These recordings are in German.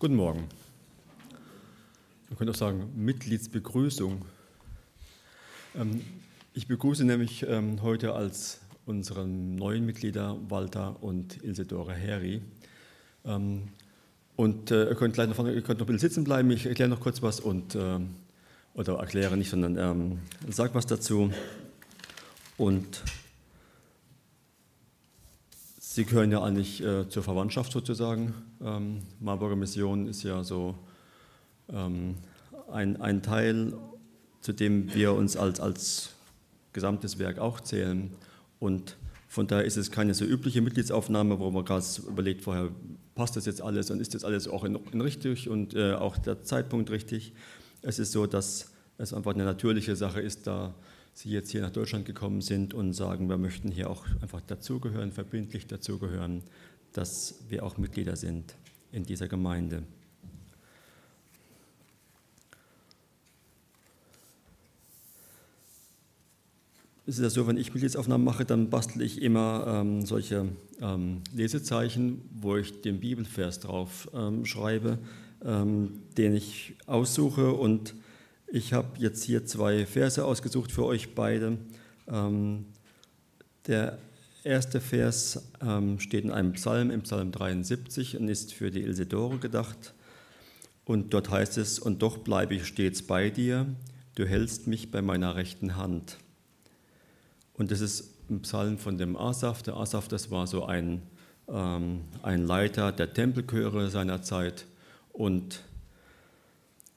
Guten Morgen. Man könnte auch sagen Mitgliedsbegrüßung. Ähm, ich begrüße nämlich ähm, heute als unsere neuen Mitglieder Walter und Ilsedore Heri. Ähm, und äh, ihr könnt gleich noch, ihr könnt noch ein bisschen sitzen bleiben. Ich erkläre noch kurz was und oder erkläre nicht, sondern ähm, sag was dazu. Und Sie gehören ja eigentlich äh, zur Verwandtschaft sozusagen. Ähm, Marburger Mission ist ja so ähm, ein, ein Teil, zu dem wir uns als, als gesamtes Werk auch zählen. Und von daher ist es keine so übliche Mitgliedsaufnahme, wo man gerade überlegt, vorher passt das jetzt alles und ist das alles auch in, in richtig und äh, auch der Zeitpunkt richtig. Es ist so, dass es einfach eine natürliche Sache ist, da Sie jetzt hier nach Deutschland gekommen sind und sagen, wir möchten hier auch einfach dazugehören, verbindlich dazugehören, dass wir auch Mitglieder sind in dieser Gemeinde. Es ist ja so, wenn ich Mitgliedsaufnahmen mache, dann bastle ich immer ähm, solche ähm, Lesezeichen, wo ich den Bibelvers drauf ähm, schreibe, ähm, den ich aussuche und ich habe jetzt hier zwei Verse ausgesucht für euch beide. Ähm, der erste Vers ähm, steht in einem Psalm, im Psalm 73, und ist für die Ilsedore gedacht. Und dort heißt es, und doch bleibe ich stets bei dir, du hältst mich bei meiner rechten Hand. Und das ist ein Psalm von dem Asaf. Der Asaf, das war so ein, ähm, ein Leiter der Tempelchöre seiner Zeit. Und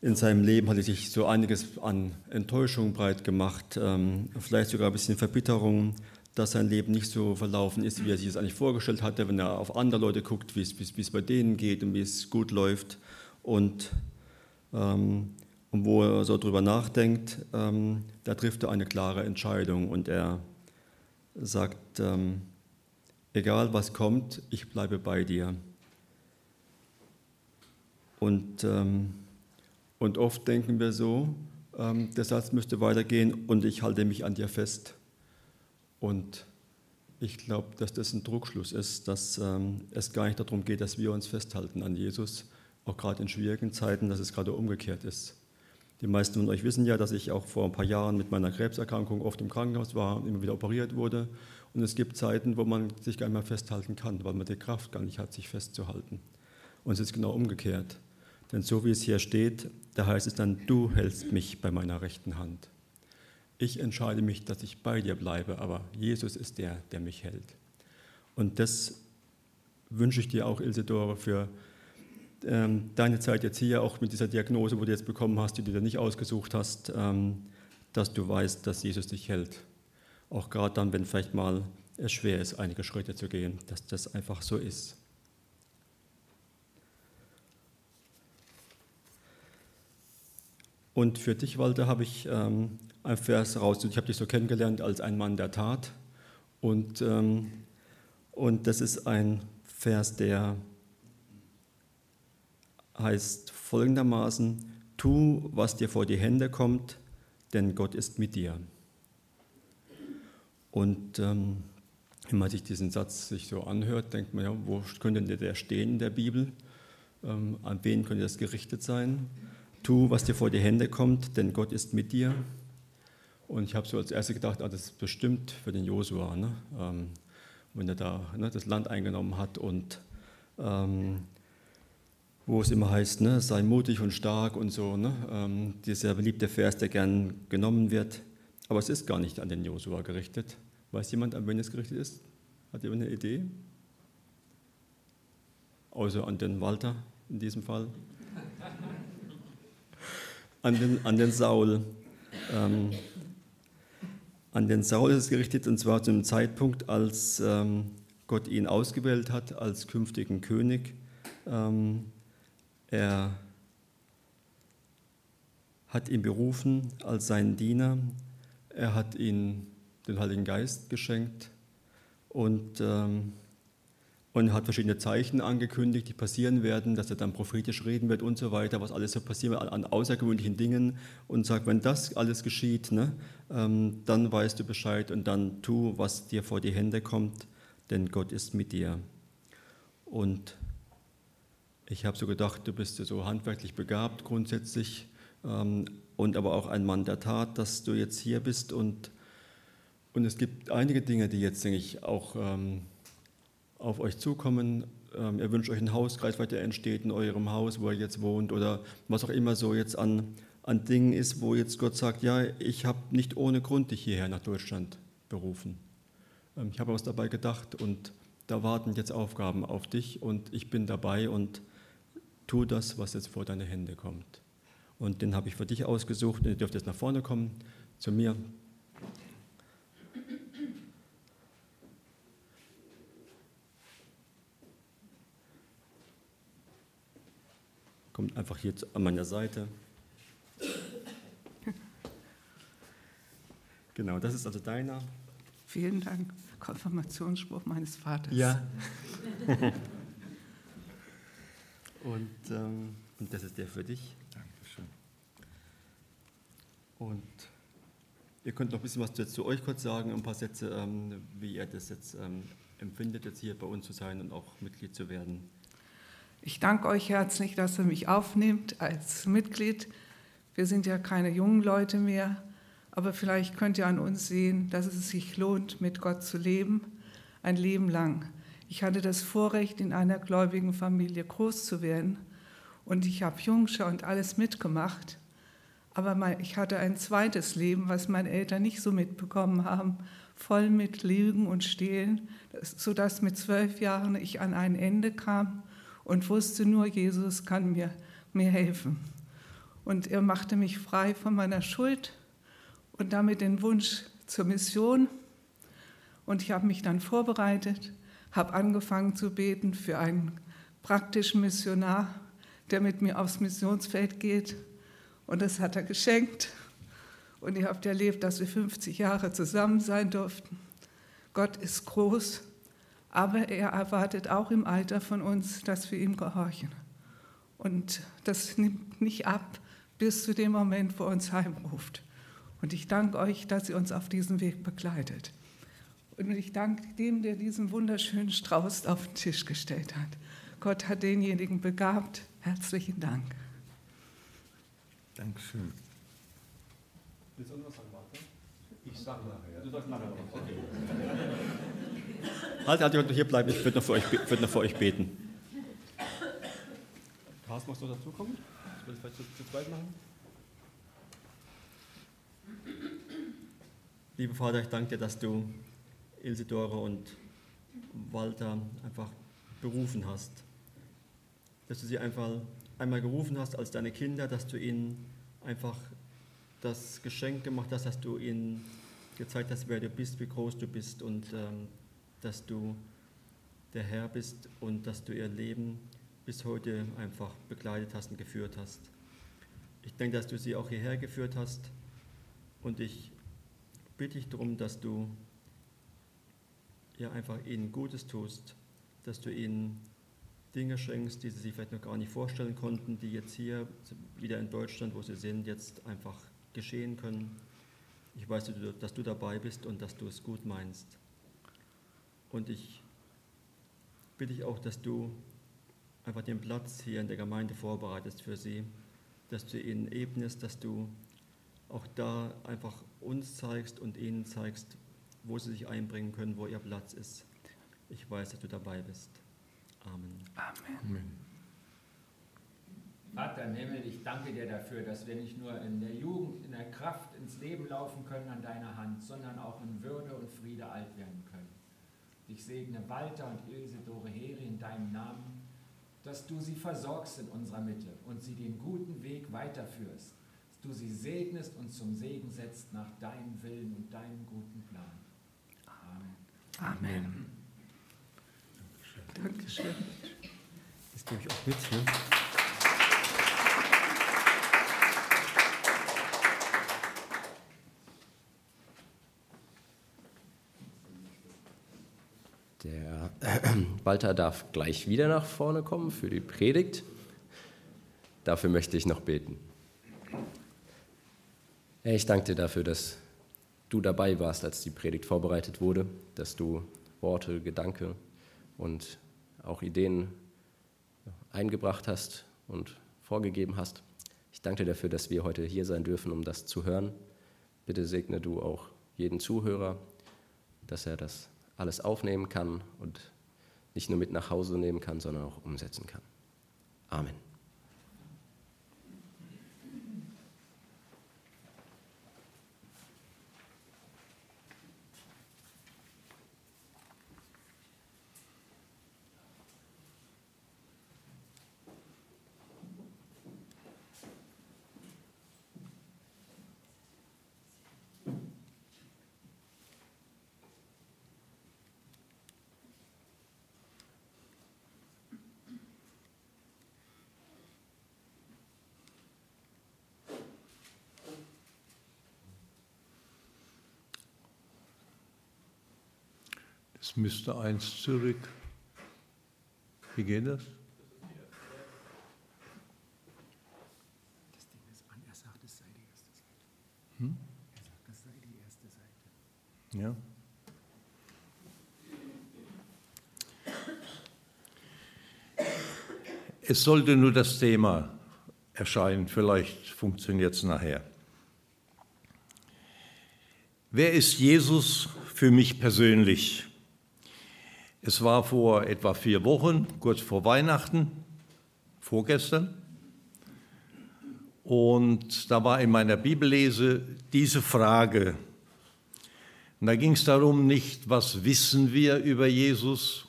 in seinem Leben hat er sich so einiges an Enttäuschung breit gemacht, ähm, vielleicht sogar ein bisschen Verbitterung, dass sein Leben nicht so verlaufen ist, wie er sich es eigentlich vorgestellt hatte, wenn er auf andere Leute guckt, wie es, bei denen geht und wie es gut läuft. Und, ähm, wo er so drüber nachdenkt, ähm, da trifft er eine klare Entscheidung und er sagt, ähm, egal was kommt, ich bleibe bei dir. Und ähm, und oft denken wir so, ähm, der Satz müsste weitergehen und ich halte mich an dir fest. Und ich glaube, dass das ein Druckschluss ist, dass ähm, es gar nicht darum geht, dass wir uns festhalten an Jesus, auch gerade in schwierigen Zeiten, dass es gerade umgekehrt ist. Die meisten von euch wissen ja, dass ich auch vor ein paar Jahren mit meiner Krebserkrankung oft im Krankenhaus war und immer wieder operiert wurde. Und es gibt Zeiten, wo man sich gar nicht mehr festhalten kann, weil man die Kraft gar nicht hat, sich festzuhalten. Und es ist genau umgekehrt. Denn so wie es hier steht, da heißt es dann, du hältst mich bei meiner rechten Hand. Ich entscheide mich, dass ich bei dir bleibe, aber Jesus ist der, der mich hält. Und das wünsche ich dir auch, Ilsedore, für ähm, deine Zeit jetzt hier, auch mit dieser Diagnose, wo du jetzt bekommen hast, die du dir nicht ausgesucht hast, ähm, dass du weißt, dass Jesus dich hält. Auch gerade dann, wenn vielleicht mal es schwer ist, einige Schritte zu gehen, dass das einfach so ist. Und für dich, Walter, habe ich ähm, ein Vers raus. Ich habe dich so kennengelernt als ein Mann der Tat. Und, ähm, und das ist ein Vers, der heißt folgendermaßen, tu, was dir vor die Hände kommt, denn Gott ist mit dir. Und ähm, wenn man sich diesen Satz sich so anhört, denkt man ja, wo könnte der stehen in der Bibel? Ähm, an wen könnte das gerichtet sein? Tu, was dir vor die Hände kommt, denn Gott ist mit dir. Und ich habe so als erstes gedacht, ah, das ist bestimmt für den Josua, ne? ähm, wenn er da ne, das Land eingenommen hat und ähm, wo es immer heißt, ne, sei mutig und stark und so, ne? ähm, dieser beliebte Vers, der gern genommen wird. Aber es ist gar nicht an den Josua gerichtet. Weiß jemand, an wen es gerichtet ist? Hat jemand eine Idee? Außer an den Walter in diesem Fall an den, an den Saul. Ähm, an den Saul ist es gerichtet, und zwar zu einem Zeitpunkt, als ähm, Gott ihn ausgewählt hat als künftigen König. Ähm, er hat ihn berufen als seinen Diener. Er hat ihm den Heiligen Geist geschenkt und ähm, und hat verschiedene Zeichen angekündigt, die passieren werden, dass er dann prophetisch reden wird und so weiter, was alles so passiert an außergewöhnlichen Dingen und sagt, wenn das alles geschieht, ne, ähm, dann weißt du Bescheid und dann tu, was dir vor die Hände kommt, denn Gott ist mit dir. Und Ich habe so gedacht, du bist so handwerklich begabt grundsätzlich ähm, und aber auch ein Mann der Tat, dass du jetzt hier bist und, und es gibt einige Dinge, die jetzt, denke ich, auch ähm, auf euch zukommen. Ähm, ihr wünscht euch einen Hauskreis, was der entsteht in eurem Haus, wo ihr jetzt wohnt oder was auch immer so jetzt an, an Dingen ist, wo jetzt Gott sagt, ja, ich habe nicht ohne Grund dich hierher nach Deutschland berufen. Ähm, ich habe was dabei gedacht und da warten jetzt Aufgaben auf dich und ich bin dabei und tu das, was jetzt vor deine Hände kommt. Und den habe ich für dich ausgesucht und ihr dürft jetzt nach vorne kommen zu mir. Kommt einfach hier an meiner Seite. Genau, das ist also deiner. Vielen Dank. Konfirmationsspruch meines Vaters. Ja. und, ähm, und das ist der für dich. Dankeschön. Und ihr könnt noch ein bisschen was zu, zu euch kurz sagen, ein paar Sätze, ähm, wie ihr das jetzt ähm, empfindet, jetzt hier bei uns zu sein und auch Mitglied zu werden. Ich danke euch herzlich, dass ihr mich aufnehmt als Mitglied. Wir sind ja keine jungen Leute mehr, aber vielleicht könnt ihr an uns sehen, dass es sich lohnt, mit Gott zu leben, ein Leben lang. Ich hatte das Vorrecht, in einer gläubigen Familie groß zu werden und ich habe Jungschau und alles mitgemacht. Aber ich hatte ein zweites Leben, was meine Eltern nicht so mitbekommen haben, voll mit Lügen und Stehlen, sodass mit zwölf Jahren ich an ein Ende kam und wusste nur, Jesus kann mir, mir helfen. Und er machte mich frei von meiner Schuld und damit den Wunsch zur Mission. Und ich habe mich dann vorbereitet, habe angefangen zu beten für einen praktischen Missionar, der mit mir aufs Missionsfeld geht. Und das hat er geschenkt. Und ihr habt erlebt, dass wir 50 Jahre zusammen sein durften. Gott ist groß, aber er erwartet auch im Alter von uns, dass wir ihm gehorchen. Und das nimmt nicht ab bis zu dem Moment, wo er uns heimruft. Und ich danke euch, dass ihr uns auf diesem Weg begleitet. Und ich danke dem, der diesen wunderschönen Strauß auf den Tisch gestellt hat. Gott hat denjenigen begabt. Herzlichen Dank. Dankeschön. Willst du noch was sagen, Martin? Ich sage nachher. Du sagst nachher was. Okay. Halt, halt, hier bleiben. Ich würde noch, für euch, würd noch für euch beten. Carsten, magst du dazukommen? Ich will es vielleicht zu, zu zweit machen. Lieber Vater, ich danke dir, dass du Ilsedore und Walter einfach berufen hast. Dass du sie einfach einmal gerufen hast als deine Kinder, dass du ihnen einfach das Geschenk gemacht hast, dass du ihnen gezeigt hast, wer du bist, wie groß du bist und ähm, dass du der Herr bist und dass du ihr Leben bis heute einfach begleitet hast und geführt hast. Ich denke, dass du sie auch hierher geführt hast und ich bitte dich darum, dass du ja einfach ihnen Gutes tust, dass du ihnen Dinge schenkst, die sie sich vielleicht noch gar nicht vorstellen konnten, die jetzt hier wieder in Deutschland, wo sie sind, jetzt einfach geschehen können. Ich weiß, dass du dabei bist und dass du es gut meinst. Und ich bitte dich auch, dass du einfach den Platz hier in der Gemeinde vorbereitest für sie, dass du ihnen ebnest, dass du auch da einfach uns zeigst und ihnen zeigst, wo sie sich einbringen können, wo ihr Platz ist. Ich weiß, dass du dabei bist. Amen. Amen. Amen. Vater im Himmel, ich danke dir dafür, dass wir nicht nur in der Jugend, in der Kraft ins Leben laufen können an deiner Hand, sondern auch in Würde und Friede alt werden können. Ich segne Walter und Ilse Dore Heri in deinem Namen, dass du sie versorgst in unserer Mitte und sie den guten Weg weiterführst du sie segnest und zum Segen setzt nach deinem Willen und deinem guten Plan. Amen. Amen. Dankeschön. Dankeschön. Das nehme ich auch mit. Ne? Der Walter darf gleich wieder nach vorne kommen für die Predigt. Dafür möchte ich noch beten. Ich danke dir dafür, dass du dabei warst, als die Predigt vorbereitet wurde, dass du Worte, Gedanke und auch Ideen eingebracht hast und vorgegeben hast. Ich danke dir dafür, dass wir heute hier sein dürfen, um das zu hören. Bitte segne du auch jeden Zuhörer, dass er das alles aufnehmen kann und nicht nur mit nach Hause nehmen kann, sondern auch umsetzen kann. Amen. Es müsste eins zurück. Wie geht das? Das Ding ist an, er sagt, es sei die erste Seite. Hm? Er sagt, es sei die erste Seite. Ja. Es sollte nur das Thema erscheinen, vielleicht funktioniert es nachher. Wer ist Jesus für mich persönlich? Es war vor etwa vier Wochen, kurz vor Weihnachten, vorgestern. Und da war in meiner Bibellese diese Frage. Und da ging es darum, nicht, was wissen wir über Jesus,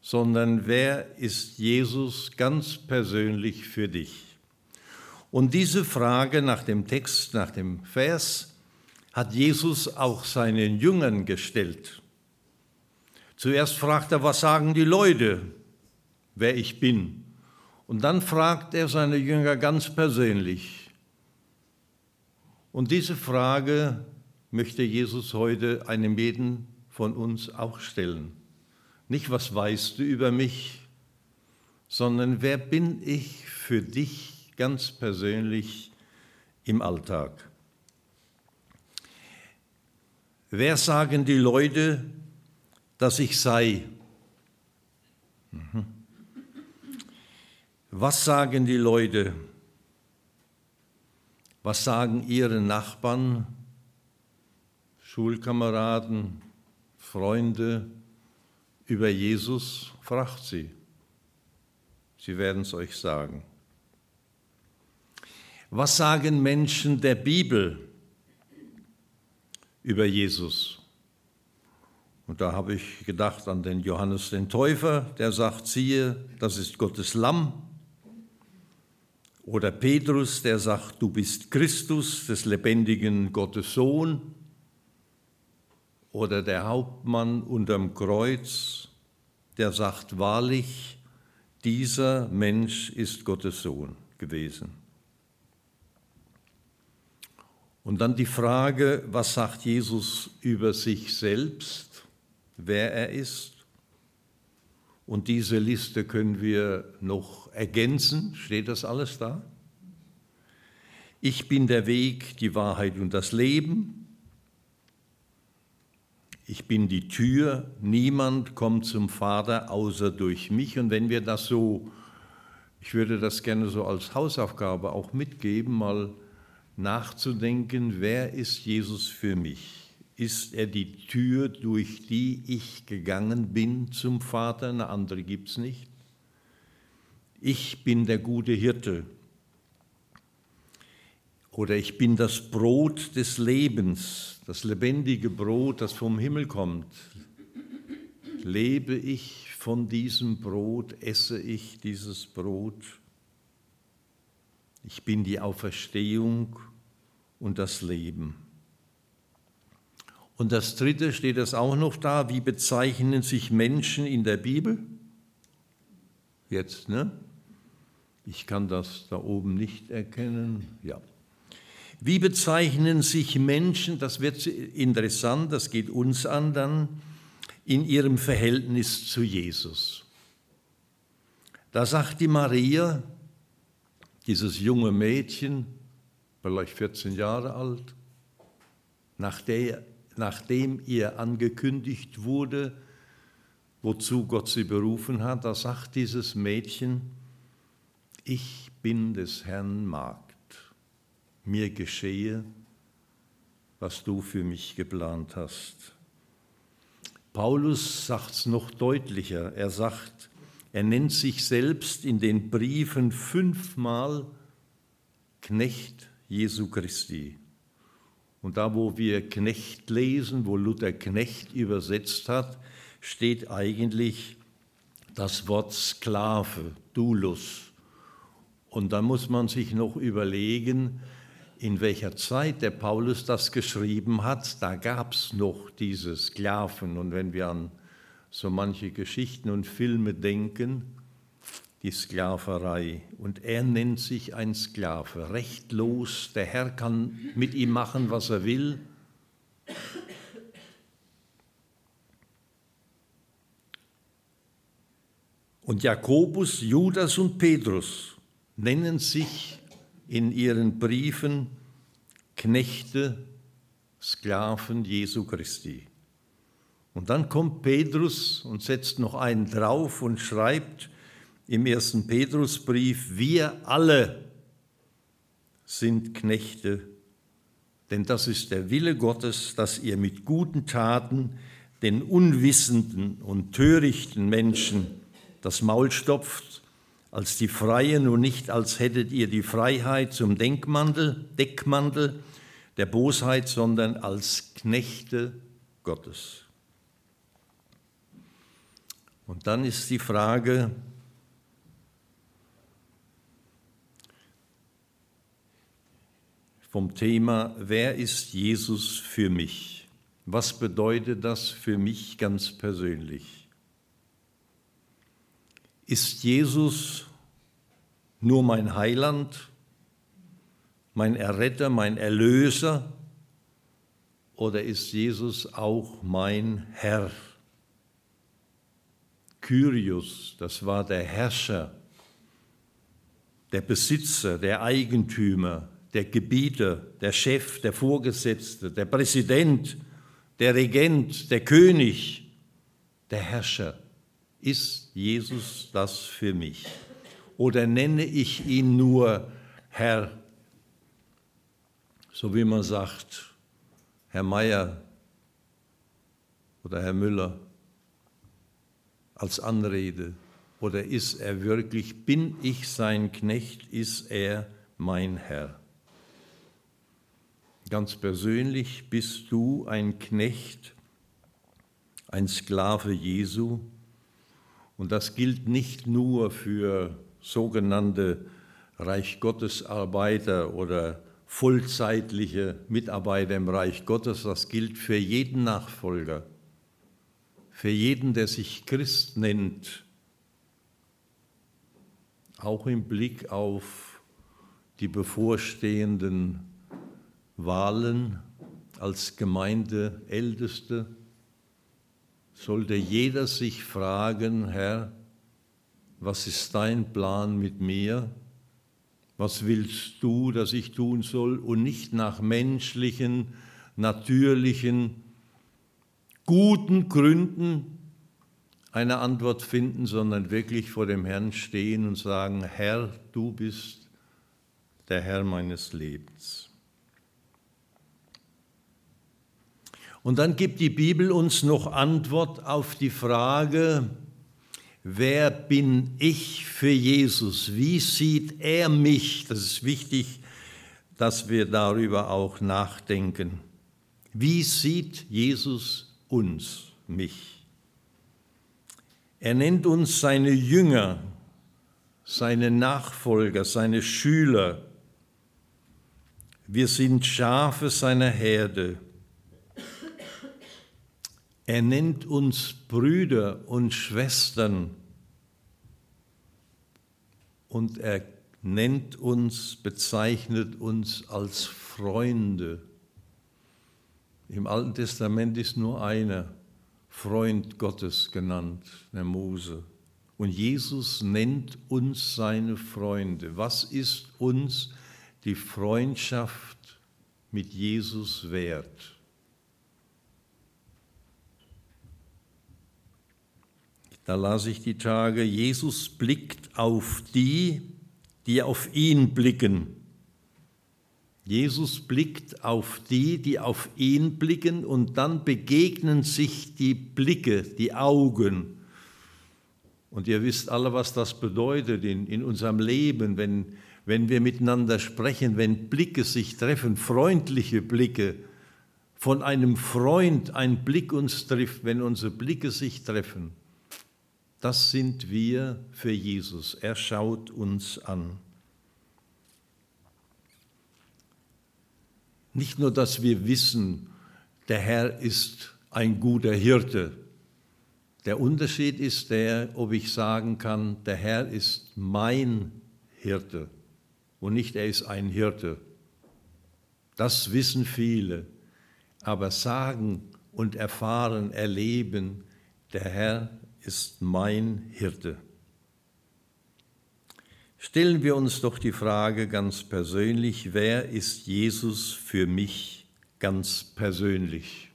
sondern wer ist Jesus ganz persönlich für dich? Und diese Frage nach dem Text, nach dem Vers, hat Jesus auch seinen Jüngern gestellt. Zuerst fragt er, was sagen die Leute, wer ich bin? Und dann fragt er seine Jünger ganz persönlich. Und diese Frage möchte Jesus heute einem jeden von uns auch stellen. Nicht, was weißt du über mich, sondern wer bin ich für dich ganz persönlich im Alltag? Wer sagen die Leute, dass ich sei? Mhm. Was sagen die Leute? Was sagen ihre Nachbarn, Schulkameraden, Freunde über Jesus? Fragt sie. Sie werden es euch sagen. Was sagen Menschen der Bibel über Jesus? Und da habe ich gedacht an den Johannes den Täufer, der sagt, siehe, das ist Gottes Lamm. Oder Petrus, der sagt, du bist Christus, des lebendigen Gottes Sohn. Oder der Hauptmann unterm Kreuz, der sagt wahrlich, dieser Mensch ist Gottes Sohn gewesen. Und dann die Frage, was sagt Jesus über sich selbst, wer er ist? Und diese Liste können wir noch ergänzen. Steht das alles da? Ich bin der Weg, die Wahrheit und das Leben. Ich bin die Tür. Niemand kommt zum Vater außer durch mich. Und wenn wir das so, ich würde das gerne so als Hausaufgabe auch mitgeben, mal nachzudenken, wer ist Jesus für mich? Ist er die Tür, durch die ich gegangen bin zum Vater, eine andere gibt es nicht. Ich bin der gute Hirte. Oder ich bin das Brot des Lebens, das lebendige Brot, das vom Himmel kommt. Lebe ich von diesem Brot, esse ich dieses Brot. Ich bin die Auferstehung und das Leben. Und das dritte steht es auch noch da, wie bezeichnen sich Menschen in der Bibel? Jetzt, ne? Ich kann das da oben nicht erkennen. Ja. Wie bezeichnen sich Menschen, das wird interessant, das geht uns an dann, in ihrem Verhältnis zu Jesus? Da sagt die Maria, dieses junge Mädchen, vielleicht 14 Jahre alt, nach der nachdem ihr angekündigt wurde, wozu Gott sie berufen hat, da sagt dieses Mädchen, ich bin des Herrn Magd, mir geschehe, was du für mich geplant hast. Paulus sagt es noch deutlicher. Er sagt, er nennt sich selbst in den Briefen fünfmal Knecht Jesu Christi. Und da, wo wir Knecht lesen, wo Luther Knecht übersetzt hat, steht eigentlich das Wort Sklave, Dulus. Und da muss man sich noch überlegen, in welcher Zeit der Paulus das geschrieben hat. Da gab es noch diese Sklaven. Und wenn wir an so manche Geschichten und Filme denken, die Sklaverei. Und er nennt sich ein Sklave, rechtlos. Der Herr kann mit ihm machen, was er will. Und Jakobus, Judas und Petrus nennen sich in ihren Briefen Knechte, Sklaven Jesu Christi. Und dann kommt Petrus und setzt noch einen drauf und schreibt im ersten Petrusbrief, wir alle sind Knechte, denn das ist der Wille Gottes, dass ihr mit guten Taten den unwissenden und törichten Menschen das Maul stopft, als die Freien und nicht als hättet ihr die Freiheit zum Denkmantel, Deckmantel der Bosheit, sondern als Knechte Gottes. Und dann ist die Frage, vom Thema, wer ist Jesus für mich? Was bedeutet das für mich ganz persönlich? Ist Jesus nur mein Heiland, mein Erretter, mein Erlöser oder ist Jesus auch mein Herr? Kyrios, das war der Herrscher, der Besitzer, der Eigentümer, der Gebieter, der Chef, der Vorgesetzte, der Präsident, der Regent, der König, der Herrscher. Ist Jesus das für mich? Oder nenne ich ihn nur Herr, so wie man sagt, Herr Meier oder Herr Müller? als Anrede? Oder ist er wirklich, bin ich sein Knecht, ist er mein Herr? Ganz persönlich bist du ein Knecht, ein Sklave Jesu. Und das gilt nicht nur für sogenannte Reich Gottes Arbeiter oder vollzeitliche Mitarbeiter im Reich Gottes, das gilt für jeden Nachfolger für jeden, der sich Christ nennt, auch im Blick auf die bevorstehenden Wahlen als Gemeindeälteste, sollte jeder sich fragen, Herr, was ist dein Plan mit mir? Was willst du, dass ich tun soll? Und nicht nach menschlichen, natürlichen, guten Gründen eine Antwort finden, sondern wirklich vor dem Herrn stehen und sagen, Herr, du bist der Herr meines Lebens. Und dann gibt die Bibel uns noch Antwort auf die Frage, wer bin ich für Jesus? Wie sieht er mich? Das ist wichtig, dass wir darüber auch nachdenken. Wie sieht Jesus uns, mich. Er nennt uns seine Jünger, seine Nachfolger, seine Schüler. Wir sind Schafe seiner Herde. Er nennt uns Brüder und Schwestern und er nennt uns, bezeichnet uns als Freunde. Im Alten Testament ist nur einer Freund Gottes genannt, der Mose. Und Jesus nennt uns seine Freunde. Was ist uns die Freundschaft mit Jesus wert? Da las ich die Tage, Jesus blickt auf die, die auf ihn blicken. Jesus blickt auf die, die auf ihn blicken und dann begegnen sich die Blicke, die Augen. Und ihr wisst alle, was das bedeutet in, in unserem Leben, wenn, wenn wir miteinander sprechen, wenn Blicke sich treffen, freundliche Blicke, von einem Freund ein Blick uns trifft, wenn unsere Blicke sich treffen. Das sind wir für Jesus. Er schaut uns an. Nicht nur, dass wir wissen, der Herr ist ein guter Hirte. Der Unterschied ist der, ob ich sagen kann, der Herr ist mein Hirte und nicht er ist ein Hirte. Das wissen viele, aber sagen und erfahren, erleben, der Herr ist mein Hirte. Stellen wir uns doch die Frage ganz persönlich, wer ist Jesus für mich ganz persönlich?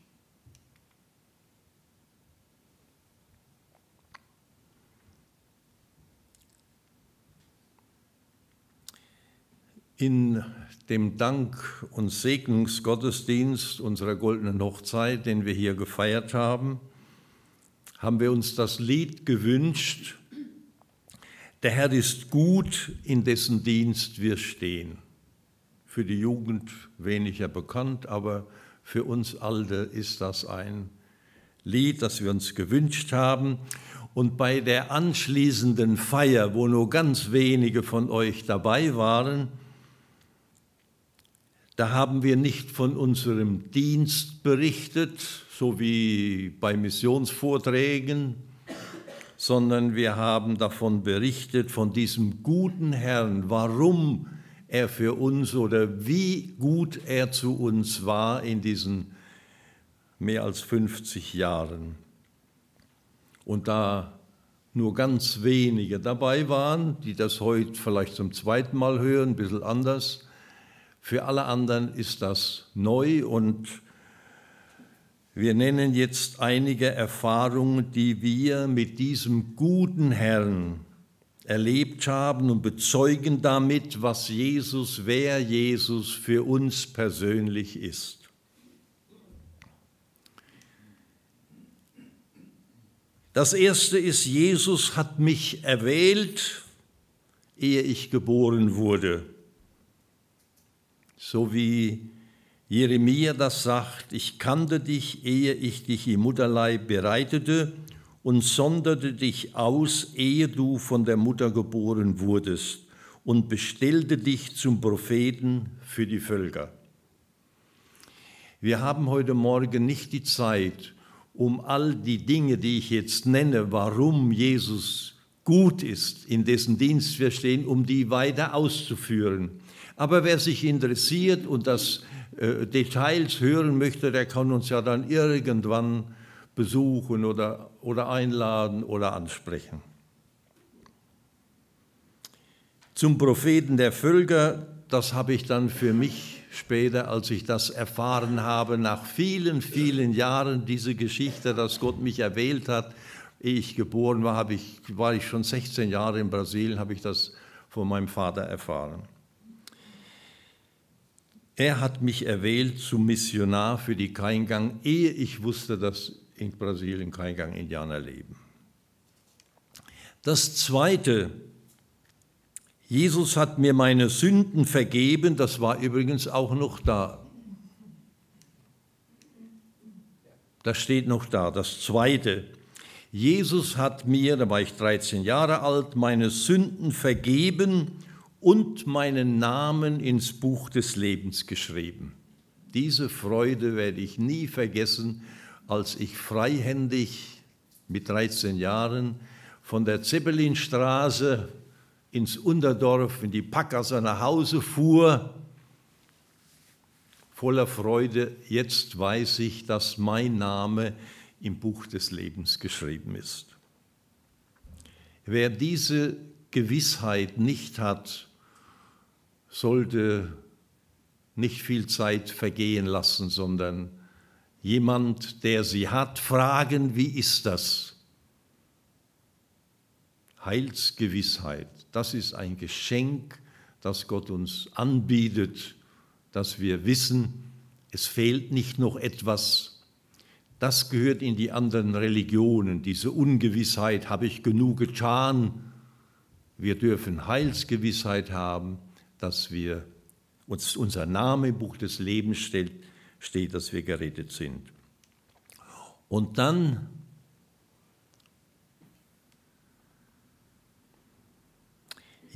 In dem Dank- und Segnungsgottesdienst unserer goldenen Hochzeit, den wir hier gefeiert haben, haben wir uns das Lied gewünscht, der Herr ist gut, in dessen Dienst wir stehen. Für die Jugend weniger bekannt, aber für uns Alte ist das ein Lied, das wir uns gewünscht haben. Und bei der anschließenden Feier, wo nur ganz wenige von euch dabei waren, da haben wir nicht von unserem Dienst berichtet, so wie bei Missionsvorträgen, sondern wir haben davon berichtet, von diesem guten Herrn, warum er für uns oder wie gut er zu uns war in diesen mehr als 50 Jahren. Und da nur ganz wenige dabei waren, die das heute vielleicht zum zweiten Mal hören, ein bisschen anders, für alle anderen ist das neu und wir nennen jetzt einige Erfahrungen, die wir mit diesem guten Herrn erlebt haben und bezeugen damit, was Jesus, wer Jesus für uns persönlich ist. Das erste ist, Jesus hat mich erwählt, ehe ich geboren wurde so wie Jeremia das sagt, ich kannte dich, ehe ich dich im Mutterleib bereitete und sonderte dich aus, ehe du von der Mutter geboren wurdest und bestellte dich zum Propheten für die Völker. Wir haben heute Morgen nicht die Zeit, um all die Dinge, die ich jetzt nenne, warum Jesus gut ist, in dessen Dienst wir stehen, um die weiter auszuführen. Aber wer sich interessiert und das äh, Details hören möchte, der kann uns ja dann irgendwann besuchen oder, oder einladen oder ansprechen. Zum Propheten der Völker, das habe ich dann für mich später, als ich das erfahren habe, nach vielen, vielen Jahren, diese Geschichte, dass Gott mich erwählt hat, ehe ich geboren war, ich, war ich schon 16 Jahre in Brasilien, habe ich das von meinem Vater erfahren. Er hat mich erwählt zum Missionar für die Kaingang, ehe ich wusste, dass in Brasilien Kaingang-Indianer leben. Das Zweite, Jesus hat mir meine Sünden vergeben, das war übrigens auch noch da. Das steht noch da. Das Zweite, Jesus hat mir, da war ich 13 Jahre alt, meine Sünden vergeben und meinen Namen ins Buch des Lebens geschrieben. Diese Freude werde ich nie vergessen, als ich freihändig mit 13 Jahren von der Zeppelinstraße ins Unterdorf, in die Packgasse nach Hause fuhr, voller Freude, jetzt weiß ich, dass mein Name im Buch des Lebens geschrieben ist. Wer diese Gewissheit nicht hat, sollte nicht viel Zeit vergehen lassen, sondern jemand, der sie hat, fragen, wie ist das? Heilsgewissheit. Das ist ein Geschenk, das Gott uns anbietet, dass wir wissen, es fehlt nicht noch etwas. Das gehört in die anderen Religionen, diese Ungewissheit, habe ich genug getan? Wir dürfen Heilsgewissheit haben, dass wir uns unser Name im Buch des Lebens steht, steht, dass wir gerettet sind. Und dann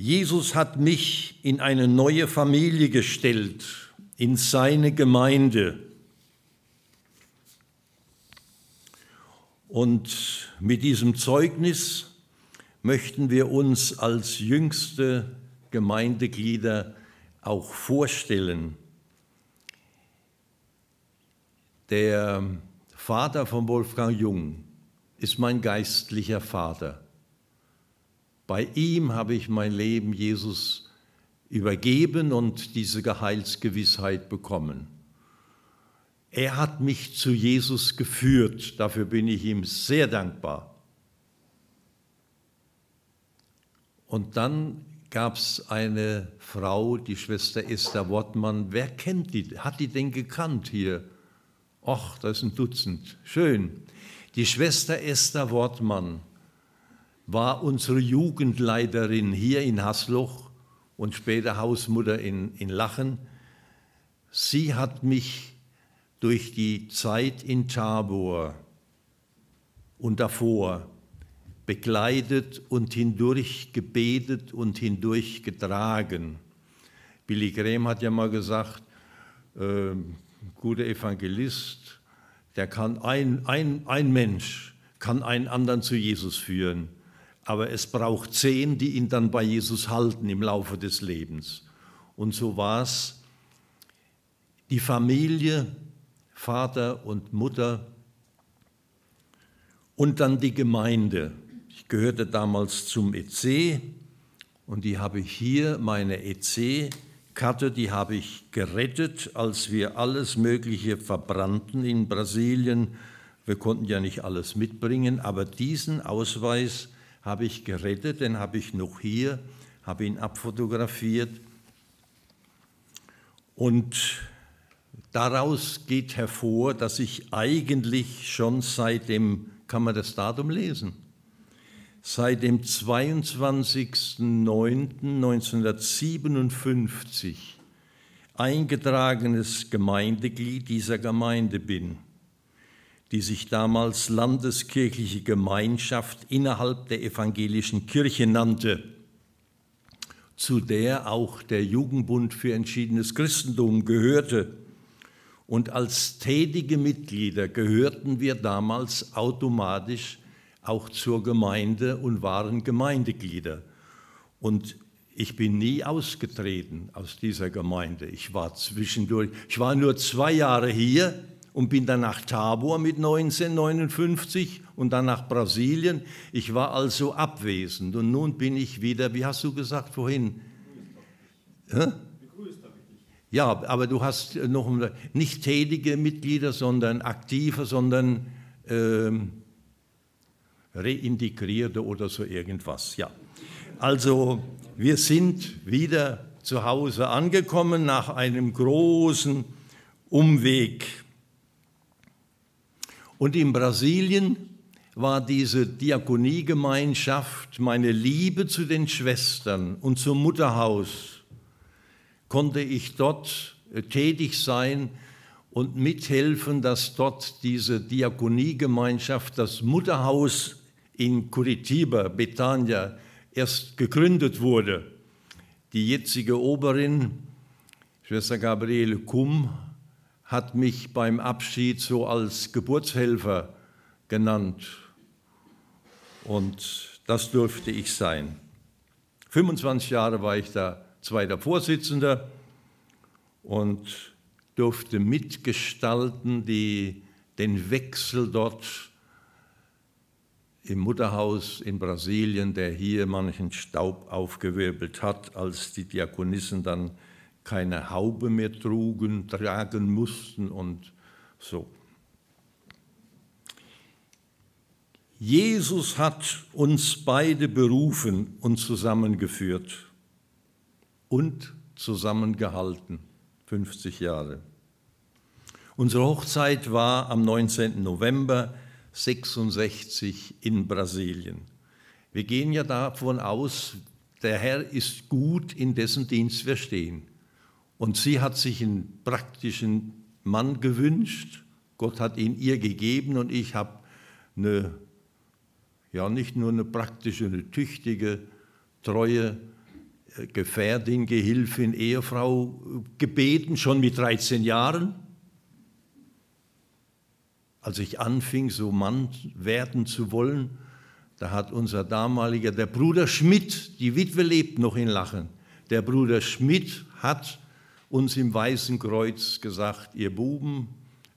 Jesus hat mich in eine neue Familie gestellt, in seine Gemeinde. Und mit diesem Zeugnis möchten wir uns als jüngste Gemeindeglieder auch vorstellen. Der Vater von Wolfgang Jung ist mein geistlicher Vater. Bei ihm habe ich mein Leben Jesus übergeben und diese Geheilsgewissheit bekommen. Er hat mich zu Jesus geführt, dafür bin ich ihm sehr dankbar. Und dann gab es eine Frau, die Schwester Esther Wortmann. Wer kennt die? Hat die denn gekannt hier? Och, das ist ein Dutzend. Schön. Die Schwester Esther Wortmann war unsere Jugendleiterin hier in Hasloch und später Hausmutter in, in Lachen. Sie hat mich durch die Zeit in Tabor und davor begleitet und hindurch gebetet und hindurch getragen. Billy Graham hat ja mal gesagt, äh, guter Evangelist, der kann ein, ein, ein Mensch kann einen anderen zu Jesus führen aber es braucht zehn, die ihn dann bei Jesus halten im Laufe des Lebens. Und so war es. Die Familie, Vater und Mutter und dann die Gemeinde. Gehörte damals zum EC und die habe ich hier, meine EC-Karte, die habe ich gerettet, als wir alles Mögliche verbrannten in Brasilien. Wir konnten ja nicht alles mitbringen, aber diesen Ausweis habe ich gerettet, den habe ich noch hier, habe ihn abfotografiert. Und daraus geht hervor, dass ich eigentlich schon seit dem, kann man das Datum lesen, seit dem 22.09.1957 eingetragenes Gemeindeglied dieser Gemeinde bin die sich damals Landeskirchliche Gemeinschaft innerhalb der evangelischen Kirche nannte, zu der auch der Jugendbund für entschiedenes Christentum gehörte. Und als tätige Mitglieder gehörten wir damals automatisch auch zur Gemeinde und waren Gemeindeglieder. Und ich bin nie ausgetreten aus dieser Gemeinde. Ich war zwischendurch, ich war nur zwei Jahre hier und bin dann nach Tabor mit 1959 und dann nach Brasilien. Ich war also abwesend und nun bin ich wieder, wie hast du gesagt vorhin? Ja, aber du hast noch nicht tätige Mitglieder, sondern aktive, sondern ähm, reintegrierte oder so irgendwas. Ja, also wir sind wieder zu Hause angekommen nach einem großen Umweg. Und in Brasilien war diese Diakoniegemeinschaft meine Liebe zu den Schwestern und zum Mutterhaus. Konnte ich dort äh, tätig sein und mithelfen, dass dort diese Diakoniegemeinschaft, das Mutterhaus in Curitiba, Betania, erst gegründet wurde. Die jetzige Oberin, Schwester Gabriele Kumm, hat mich beim Abschied so als Geburtshelfer genannt. Und das durfte ich sein. 25 Jahre war ich da zweiter Vorsitzender und durfte mitgestalten die, den Wechsel dort im Mutterhaus in Brasilien, der hier manchen Staub aufgewirbelt hat, als die Diakonissen dann keine Haube mehr trugen, tragen mussten und so. Jesus hat uns beide berufen und zusammengeführt und zusammengehalten, 50 Jahre. Unsere Hochzeit war am 19. November 66 in Brasilien. Wir gehen ja davon aus, der Herr ist gut, in dessen Dienst wir stehen. Und sie hat sich einen praktischen Mann gewünscht. Gott hat ihn ihr gegeben und ich habe eine, ja nicht nur eine praktische, eine tüchtige, treue äh, Gefährtin, Gehilfin, Ehefrau gebeten, schon mit 13 Jahren. Als ich anfing, so Mann werden zu wollen, da hat unser damaliger, der Bruder Schmidt, die Witwe lebt noch in Lachen, der Bruder Schmidt hat uns im Weißen Kreuz gesagt, ihr Buben,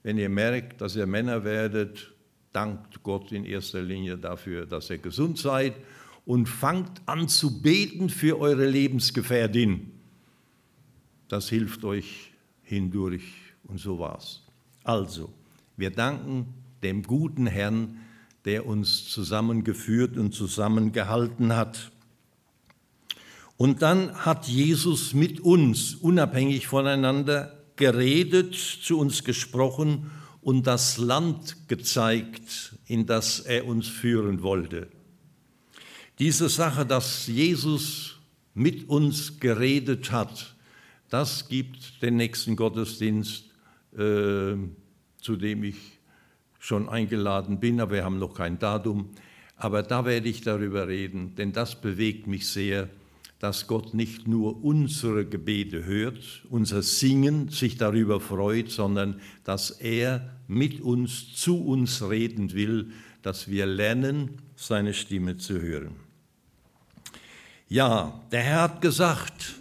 wenn ihr merkt, dass ihr Männer werdet, dankt Gott in erster Linie dafür, dass ihr gesund seid und fangt an zu beten für eure Lebensgefährtin. Das hilft euch hindurch und so war's. Also, wir danken dem guten Herrn, der uns zusammengeführt und zusammengehalten hat. Und dann hat Jesus mit uns, unabhängig voneinander, geredet, zu uns gesprochen und das Land gezeigt, in das er uns führen wollte. Diese Sache, dass Jesus mit uns geredet hat, das gibt den nächsten Gottesdienst, äh, zu dem ich schon eingeladen bin, aber wir haben noch kein Datum. Aber da werde ich darüber reden, denn das bewegt mich sehr, dass Gott nicht nur unsere Gebete hört, unser Singen, sich darüber freut, sondern dass er mit uns, zu uns reden will, dass wir lernen, seine Stimme zu hören. Ja, der Herr hat gesagt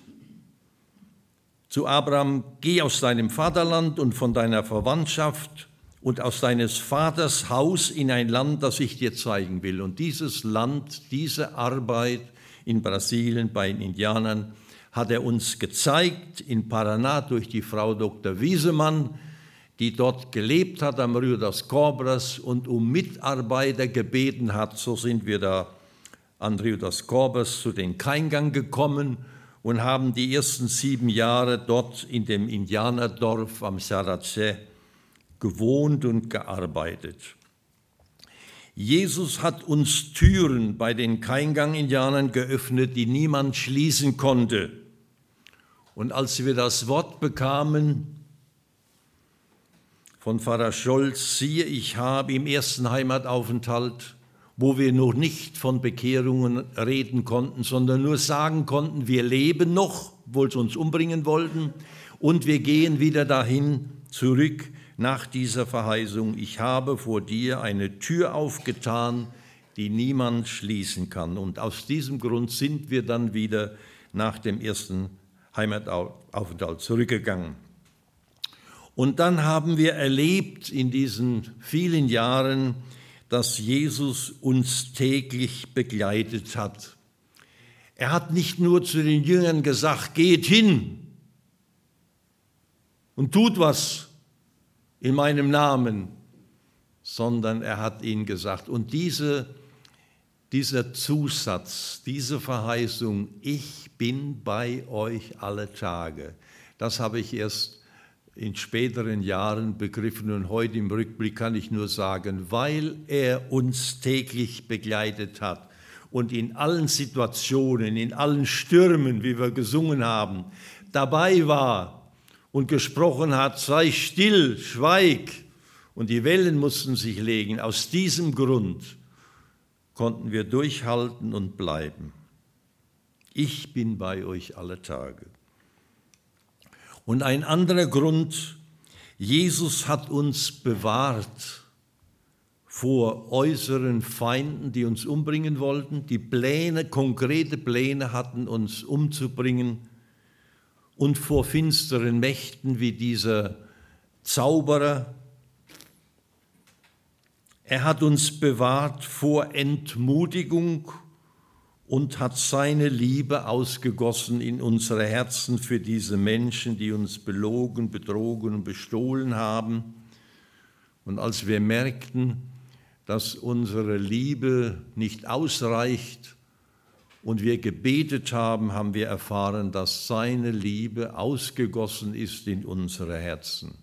zu Abraham, geh aus deinem Vaterland und von deiner Verwandtschaft und aus deines Vaters Haus in ein Land, das ich dir zeigen will. Und dieses Land, diese Arbeit in Brasilien bei den Indianern, hat er uns gezeigt in Paraná durch die Frau Dr. Wiesemann, die dort gelebt hat am Rio das Cobras und um Mitarbeiter gebeten hat. So sind wir da an Rio das Cobras zu den Keingang gekommen und haben die ersten sieben Jahre dort in dem Indianerdorf am Sarache gewohnt und gearbeitet. Jesus hat uns Türen bei den Keingang-Indianern geöffnet, die niemand schließen konnte. Und als wir das Wort bekamen von Pfarrer Scholz, siehe, ich habe im ersten Heimataufenthalt, wo wir noch nicht von Bekehrungen reden konnten, sondern nur sagen konnten, wir leben noch, obwohl sie uns umbringen wollten, und wir gehen wieder dahin zurück, nach dieser Verheißung, ich habe vor dir eine Tür aufgetan, die niemand schließen kann. Und aus diesem Grund sind wir dann wieder nach dem ersten Heimataufenthalt zurückgegangen. Und dann haben wir erlebt in diesen vielen Jahren, dass Jesus uns täglich begleitet hat. Er hat nicht nur zu den Jüngern gesagt, geht hin und tut was, in meinem Namen, sondern er hat ihnen gesagt. Und diese, dieser Zusatz, diese Verheißung, ich bin bei euch alle Tage, das habe ich erst in späteren Jahren begriffen und heute im Rückblick kann ich nur sagen, weil er uns täglich begleitet hat und in allen Situationen, in allen Stürmen, wie wir gesungen haben, dabei war, und gesprochen hat, sei still, schweig, und die Wellen mussten sich legen. Aus diesem Grund konnten wir durchhalten und bleiben. Ich bin bei euch alle Tage. Und ein anderer Grund, Jesus hat uns bewahrt vor äußeren Feinden, die uns umbringen wollten, die Pläne, konkrete Pläne hatten, uns umzubringen und vor finsteren Mächten wie dieser Zauberer. Er hat uns bewahrt vor Entmutigung und hat seine Liebe ausgegossen in unsere Herzen für diese Menschen, die uns belogen, betrogen und bestohlen haben. Und als wir merkten, dass unsere Liebe nicht ausreicht und wir gebetet haben, haben wir erfahren, dass seine Liebe ausgegossen ist in unsere Herzen.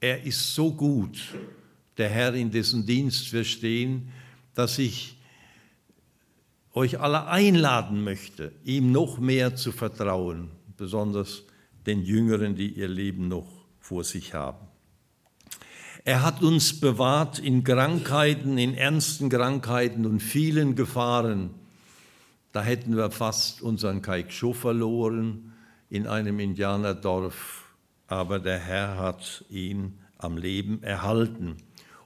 Er ist so gut, der Herr, in dessen Dienst wir stehen, dass ich euch alle einladen möchte, ihm noch mehr zu vertrauen, besonders den Jüngeren, die ihr Leben noch vor sich haben. Er hat uns bewahrt in Krankheiten, in ernsten Krankheiten und vielen Gefahren. Da hätten wir fast unseren Kaikscho verloren in einem Indianerdorf, aber der Herr hat ihn am Leben erhalten.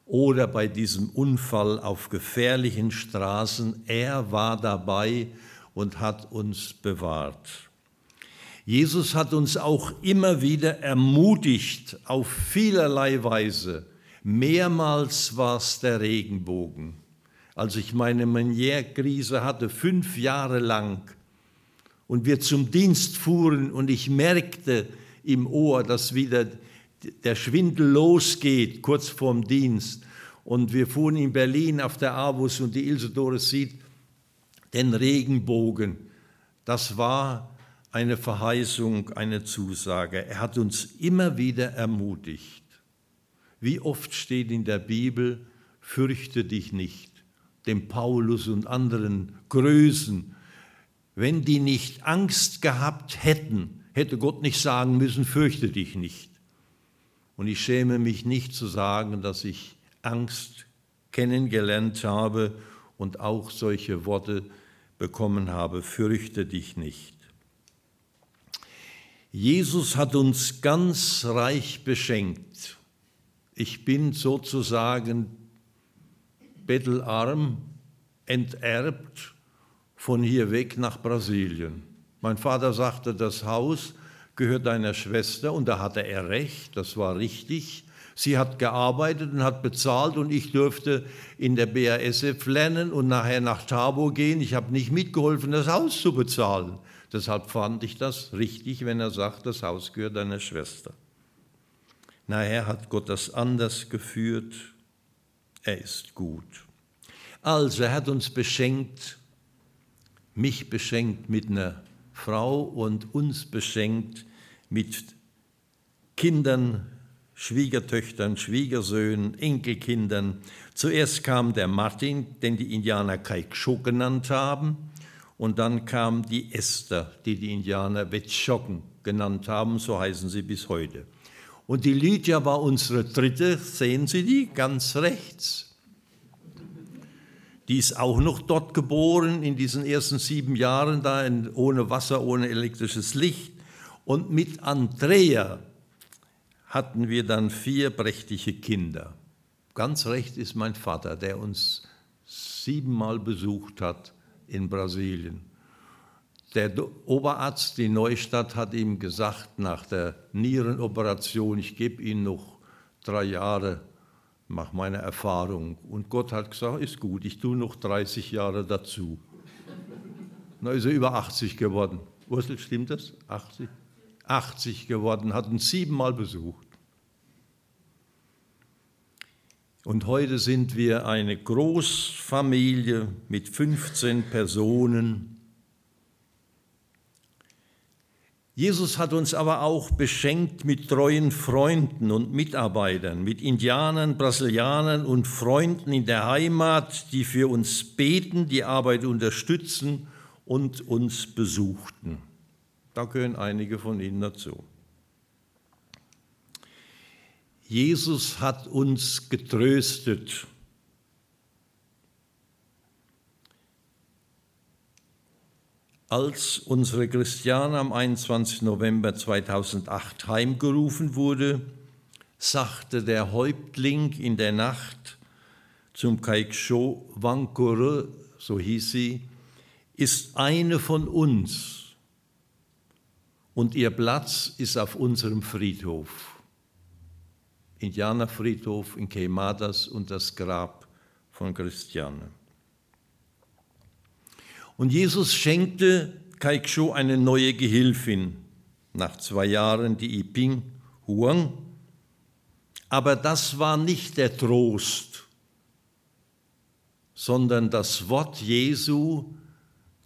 Oder bei diesem Unfall auf gefährlichen Straßen, er war dabei und hat uns bewahrt. Jesus hat uns auch immer wieder ermutigt auf vielerlei Weise. Mehrmals war es der Regenbogen. Als ich meine Manierkrise hatte, fünf Jahre lang, und wir zum Dienst fuhren und ich merkte im Ohr, dass wieder der Schwindel losgeht, kurz vorm Dienst. Und wir fuhren in Berlin auf der Avus und die Ilse Doris sieht den Regenbogen. Das war eine Verheißung, eine Zusage. Er hat uns immer wieder ermutigt. Wie oft steht in der Bibel, fürchte dich nicht, dem Paulus und anderen Größen. Wenn die nicht Angst gehabt hätten, hätte Gott nicht sagen müssen, fürchte dich nicht. Und ich schäme mich nicht zu sagen, dass ich Angst kennengelernt habe und auch solche Worte bekommen habe, fürchte dich nicht. Jesus hat uns ganz reich beschenkt. Ich bin sozusagen bettelarm, enterbt von hier weg nach Brasilien. Mein Vater sagte, das Haus gehört deiner Schwester und da hatte er recht, das war richtig. Sie hat gearbeitet und hat bezahlt und ich durfte in der BASF lernen und nachher nach Tabo gehen. Ich habe nicht mitgeholfen, das Haus zu bezahlen. Deshalb fand ich das richtig, wenn er sagt, das Haus gehört deiner Schwester. Nachher hat Gott das anders geführt. Er ist gut. Also, er hat uns beschenkt, mich beschenkt mit einer Frau und uns beschenkt mit Kindern, Schwiegertöchtern, Schwiegersöhnen, Enkelkindern. Zuerst kam der Martin, den die Indianer Kaiksho genannt haben. Und dann kam die Esther, die die Indianer Wetschocken genannt haben, so heißen sie bis heute. Und die Lydia war unsere dritte, sehen Sie die, ganz rechts. Die ist auch noch dort geboren, in diesen ersten sieben Jahren da, in, ohne Wasser, ohne elektrisches Licht. Und mit Andrea hatten wir dann vier prächtige Kinder. Ganz recht ist mein Vater, der uns siebenmal besucht hat in Brasilien. Der Oberarzt in Neustadt hat ihm gesagt, nach der Nierenoperation, ich gebe Ihnen noch drei Jahre, mach meine Erfahrung. Und Gott hat gesagt, ist gut, ich tue noch 30 Jahre dazu. Na ist er über 80 geworden. Ursel, stimmt das? 80? 80 geworden, hat uns siebenmal besucht. Und heute sind wir eine Großfamilie mit 15 Personen. Jesus hat uns aber auch beschenkt mit treuen Freunden und Mitarbeitern, mit Indianern, Brasilianern und Freunden in der Heimat, die für uns beten, die Arbeit unterstützen und uns besuchten. Da gehören einige von Ihnen dazu. Jesus hat uns getröstet. Als unsere Christiane am 21. November 2008 heimgerufen wurde, sagte der Häuptling in der Nacht zum Kaiksho Wankure, so hieß sie, ist eine von uns und ihr Platz ist auf unserem Friedhof. Indianerfriedhof in Queimadas und das Grab von Christiane. Und Jesus schenkte Kaiksho eine neue Gehilfin, nach zwei Jahren die Iping Huang. Aber das war nicht der Trost, sondern das Wort Jesu,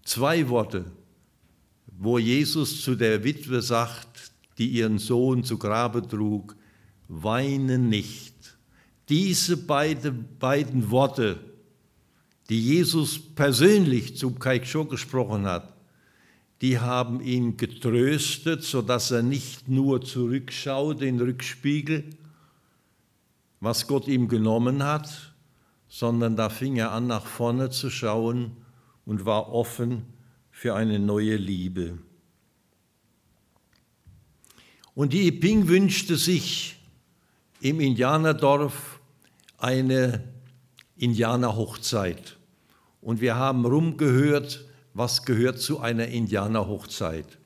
zwei Worte, wo Jesus zu der Witwe sagt, die ihren Sohn zu Grabe trug, weine nicht. Diese beide, beiden Worte, die Jesus persönlich zu Kaiksho gesprochen hat, die haben ihn getröstet, sodass er nicht nur zurückschaut, den Rückspiegel, was Gott ihm genommen hat, sondern da fing er an, nach vorne zu schauen und war offen für eine neue Liebe. Und die Iping wünschte sich im Indianerdorf eine Indianerhochzeit. Und wir haben rumgehört, was gehört zu einer Indianerhochzeit.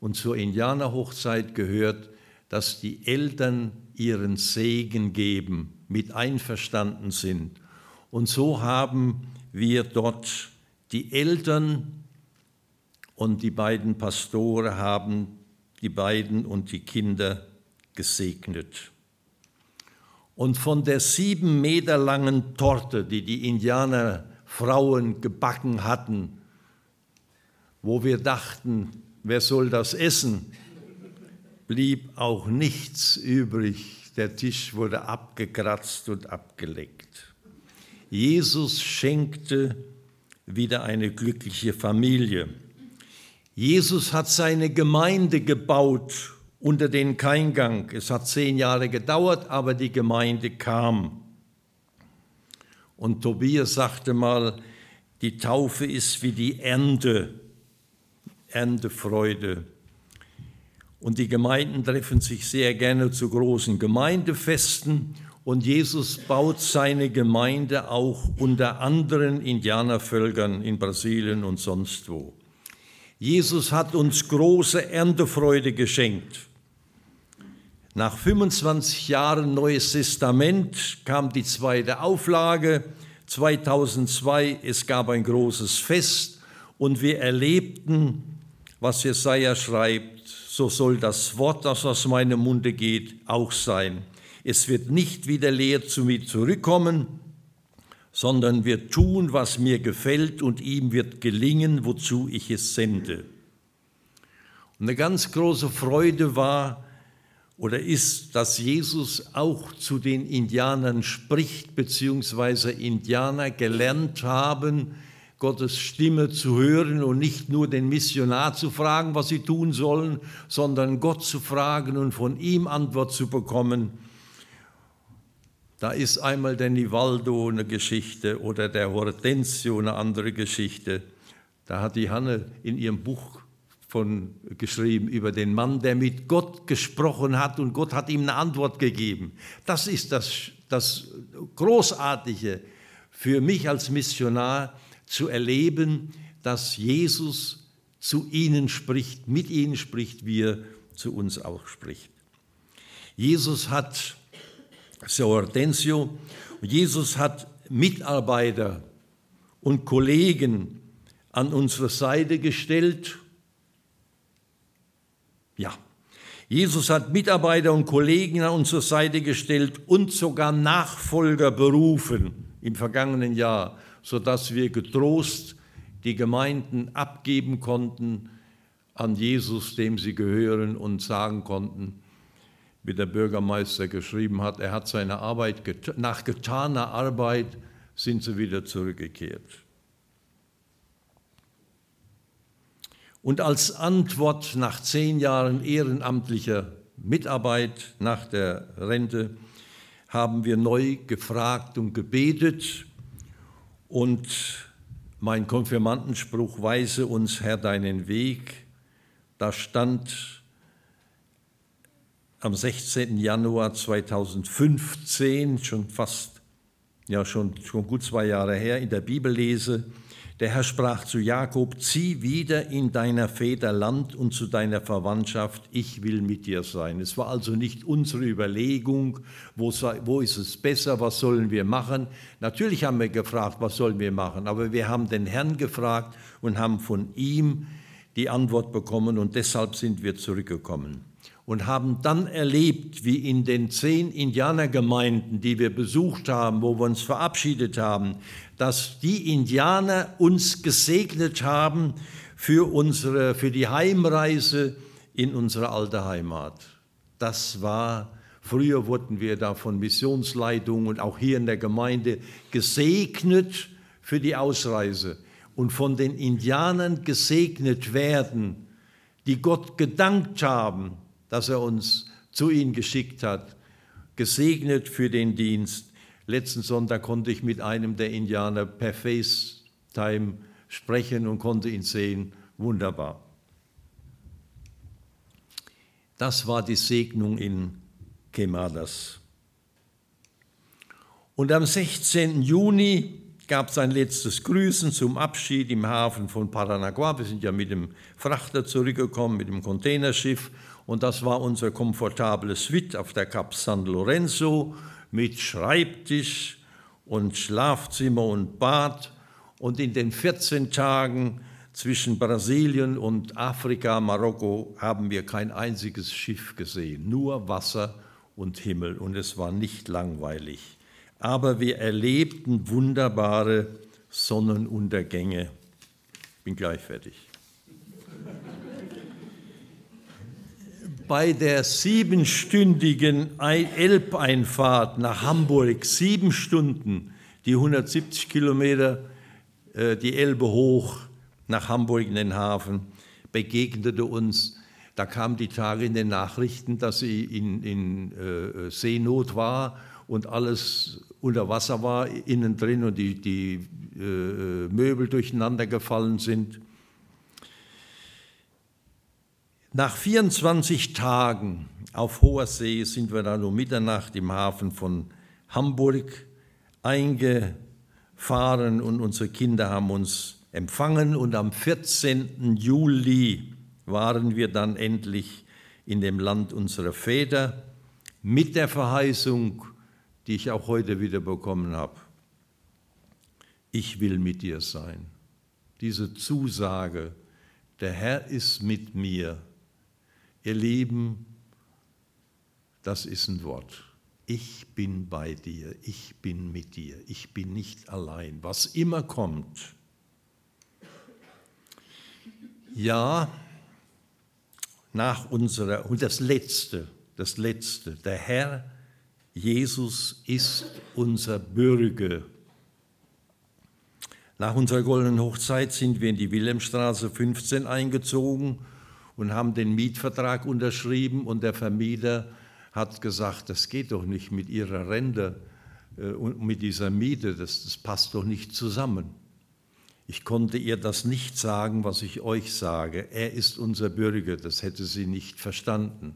Und zur Indianerhochzeit gehört, dass die Eltern ihren Segen geben, mit einverstanden sind. Und so haben wir dort die Eltern und die beiden Pastore haben die beiden und die Kinder gesegnet. Und von der sieben Meter langen Torte, die die Indianerfrauen gebacken hatten, wo wir dachten, wer soll das essen, blieb auch nichts übrig. Der Tisch wurde abgekratzt und abgeleckt. Jesus schenkte wieder eine glückliche Familie. Jesus hat seine Gemeinde gebaut unter den Keingang. Es hat zehn Jahre gedauert, aber die Gemeinde kam. Und Tobias sagte mal, die Taufe ist wie die Ernte, Erntefreude. Und die Gemeinden treffen sich sehr gerne zu großen Gemeindefesten und Jesus baut seine Gemeinde auch unter anderen Indianervölkern in Brasilien und sonst wo. Jesus hat uns große Erntefreude geschenkt. Nach 25 Jahren Neues Testament kam die zweite Auflage. 2002, es gab ein großes Fest und wir erlebten, was Jesaja schreibt, so soll das Wort, das aus meinem Munde geht, auch sein. Es wird nicht wieder leer zu mir zurückkommen, sondern wird tun, was mir gefällt und ihm wird gelingen, wozu ich es sende. Und eine ganz große Freude war oder ist, dass Jesus auch zu den Indianern spricht, beziehungsweise Indianer gelernt haben, Gottes Stimme zu hören und nicht nur den Missionar zu fragen, was sie tun sollen, sondern Gott zu fragen und von ihm Antwort zu bekommen. Da ist einmal der Nivaldo eine Geschichte oder der Hortensio eine andere Geschichte. Da hat die Hanne in ihrem Buch von geschrieben über den Mann, der mit Gott gesprochen hat und Gott hat ihm eine Antwort gegeben. Das ist das, das Großartige für mich als Missionar zu erleben, dass Jesus zu ihnen spricht, mit ihnen spricht, wie er zu uns auch spricht. Jesus hat Sir Hortensio. Jesus hat Mitarbeiter und Kollegen an unsere Seite gestellt. Ja, Jesus hat Mitarbeiter und Kollegen an unsere Seite gestellt und sogar Nachfolger berufen im vergangenen Jahr, sodass wir getrost die Gemeinden abgeben konnten an Jesus, dem sie gehören und sagen konnten, wie der Bürgermeister geschrieben hat, er hat seine Arbeit, nach getaner Arbeit sind sie wieder zurückgekehrt. Und als Antwort nach zehn Jahren ehrenamtlicher Mitarbeit nach der Rente haben wir neu gefragt und gebetet und mein Konfirmandenspruch weise uns Herr deinen Weg. Da stand am 16. Januar 2015, schon fast, ja schon, schon gut zwei Jahre her, in der Bibel lese, der Herr sprach zu Jakob, zieh wieder in deiner Väter Land und zu deiner Verwandtschaft, ich will mit dir sein. Es war also nicht unsere Überlegung, wo, wo ist es besser, was sollen wir machen. Natürlich haben wir gefragt, was sollen wir machen, aber wir haben den Herrn gefragt und haben von ihm die Antwort bekommen und deshalb sind wir zurückgekommen. Und haben dann erlebt, wie in den zehn Indianergemeinden, die wir besucht haben, wo wir uns verabschiedet haben, dass die Indianer uns gesegnet haben für, unsere, für die Heimreise in unsere alte Heimat. Das war, früher wurden wir da von Missionsleitung und auch hier in der Gemeinde gesegnet für die Ausreise und von den Indianern gesegnet werden, die Gott gedankt haben, dass er uns zu ihnen geschickt hat, gesegnet für den Dienst. Letzten Sonntag konnte ich mit einem der Indianer per FaceTime sprechen und konnte ihn sehen. Wunderbar. Das war die Segnung in Quemadas. Und am 16. Juni gab es ein letztes Grüßen zum Abschied im Hafen von Paranagua. Wir sind ja mit dem Frachter zurückgekommen, mit dem Containerschiff und das war unser komfortables Suite auf der Cap San Lorenzo mit Schreibtisch und Schlafzimmer und Bad. Und in den 14 Tagen zwischen Brasilien und Afrika, Marokko, haben wir kein einziges Schiff gesehen, nur Wasser und Himmel. Und es war nicht langweilig. Aber wir erlebten wunderbare Sonnenuntergänge. Bin gleich fertig. Bei der siebenstündigen Elbeinfahrt nach Hamburg, sieben Stunden, die 170 Kilometer äh, die Elbe hoch nach Hamburg in den Hafen, begegnete uns, da kamen die Tage in den Nachrichten, dass sie in, in äh, Seenot war und alles unter Wasser war, innen drin und die, die äh, Möbel durcheinander gefallen sind. Nach 24 Tagen auf hoher See sind wir dann um Mitternacht im Hafen von Hamburg eingefahren und unsere Kinder haben uns empfangen und am 14. Juli waren wir dann endlich in dem Land unserer Väter mit der Verheißung, die ich auch heute wieder bekommen habe. Ich will mit dir sein. Diese Zusage, der Herr ist mit mir Ihr Lieben, das ist ein Wort. Ich bin bei dir, ich bin mit dir, ich bin nicht allein, was immer kommt. Ja, nach unserer, und das Letzte, das Letzte, der Herr Jesus ist unser Bürger. Nach unserer goldenen Hochzeit sind wir in die Wilhelmstraße 15 eingezogen und haben den Mietvertrag unterschrieben und der Vermieter hat gesagt, das geht doch nicht mit Ihrer Rente äh, und mit dieser Miete, das, das passt doch nicht zusammen. Ich konnte ihr das nicht sagen, was ich euch sage. Er ist unser Bürger, das hätte sie nicht verstanden.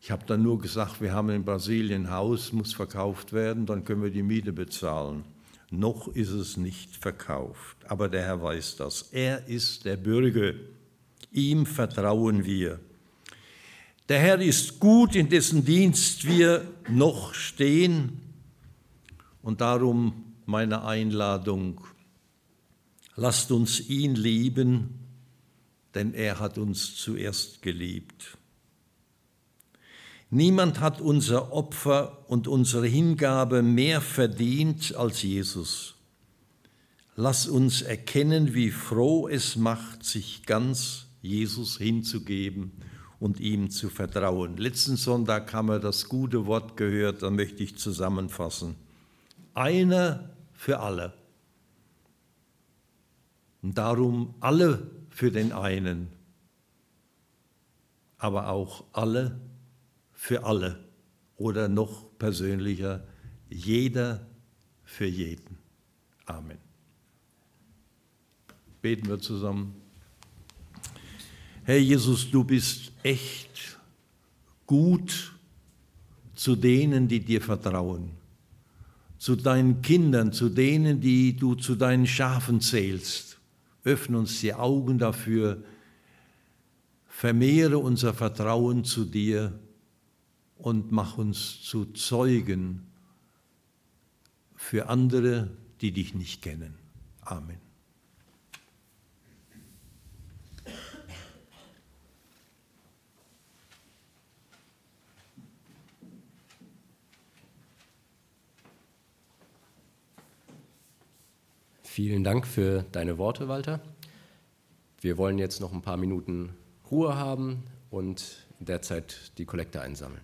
Ich habe dann nur gesagt, wir haben in Brasilien ein Haus, muss verkauft werden, dann können wir die Miete bezahlen. Noch ist es nicht verkauft, aber der Herr weiß das. Er ist der Bürger. Ihm vertrauen wir. Der Herr ist gut, in dessen Dienst wir noch stehen. Und darum meine Einladung, lasst uns ihn lieben, denn er hat uns zuerst geliebt. Niemand hat unser Opfer und unsere Hingabe mehr verdient als Jesus. Lass uns erkennen, wie froh es macht, sich ganz Jesus hinzugeben und ihm zu vertrauen. Letzten Sonntag haben wir das gute Wort gehört, da möchte ich zusammenfassen. Einer für alle. Und darum alle für den einen, aber auch alle für alle oder noch persönlicher, jeder für jeden. Amen. Beten wir zusammen. Herr Jesus, du bist echt gut zu denen, die dir vertrauen, zu deinen Kindern, zu denen, die du zu deinen Schafen zählst. Öffne uns die Augen dafür, vermehre unser Vertrauen zu dir und mach uns zu Zeugen für andere, die dich nicht kennen. Amen. Vielen Dank für deine Worte, Walter. Wir wollen jetzt noch ein paar Minuten Ruhe haben und derzeit die Kollekte einsammeln.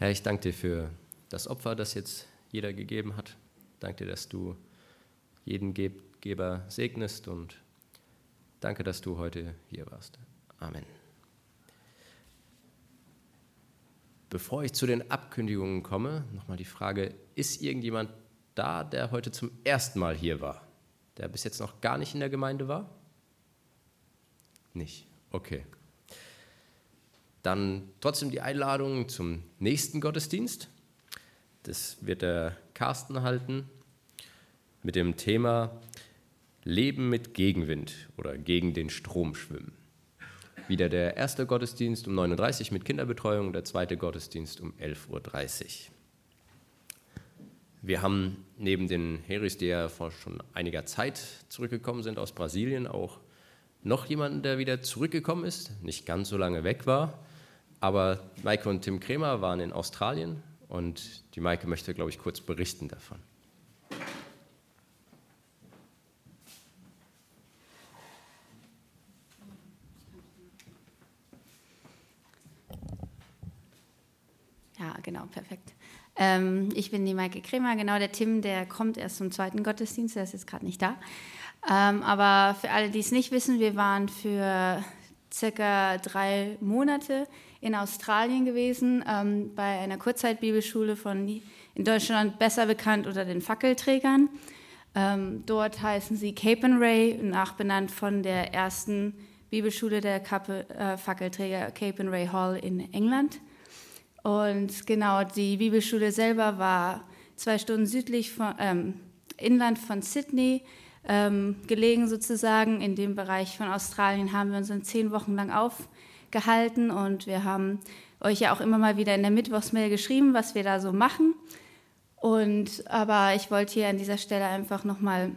Herr, ich danke dir für das Opfer, das jetzt jeder gegeben hat. Danke dir, dass du jeden Geber segnest und danke, dass du heute hier warst. Amen. Bevor ich zu den Abkündigungen komme, nochmal die Frage, ist irgendjemand da, der heute zum ersten Mal hier war, der bis jetzt noch gar nicht in der Gemeinde war? Nicht. Okay. Dann trotzdem die Einladung zum nächsten Gottesdienst. Das wird der Carsten halten mit dem Thema Leben mit Gegenwind oder gegen den Strom schwimmen. Wieder der erste Gottesdienst um 9.30 Uhr mit Kinderbetreuung, der zweite Gottesdienst um 11.30 Uhr. Wir haben neben den Heris, die ja vor schon einiger Zeit zurückgekommen sind aus Brasilien, auch noch jemanden, der wieder zurückgekommen ist, nicht ganz so lange weg war. Aber Maike und Tim Kremer waren in Australien und die Maike möchte, glaube ich, kurz berichten davon. Ja, genau, perfekt. Ähm, ich bin die Maike Kremer, genau der Tim, der kommt erst zum zweiten Gottesdienst, der ist jetzt gerade nicht da. Ähm, aber für alle, die es nicht wissen, wir waren für circa drei Monate in Australien gewesen, ähm, bei einer Kurzzeitbibelschule von in Deutschland besser bekannt unter den Fackelträgern. Ähm, dort heißen sie Cape and Ray, nachbenannt von der ersten Bibelschule der Kappe, äh, Fackelträger Cape and Ray Hall in England. Und genau, die Bibelschule selber war zwei Stunden südlich von, ähm, inland von Sydney, ähm, gelegen sozusagen. In dem Bereich von Australien haben wir uns in zehn Wochen lang aufgehalten und wir haben euch ja auch immer mal wieder in der Mittwochsmail geschrieben, was wir da so machen. Und aber ich wollte hier an dieser Stelle einfach nochmal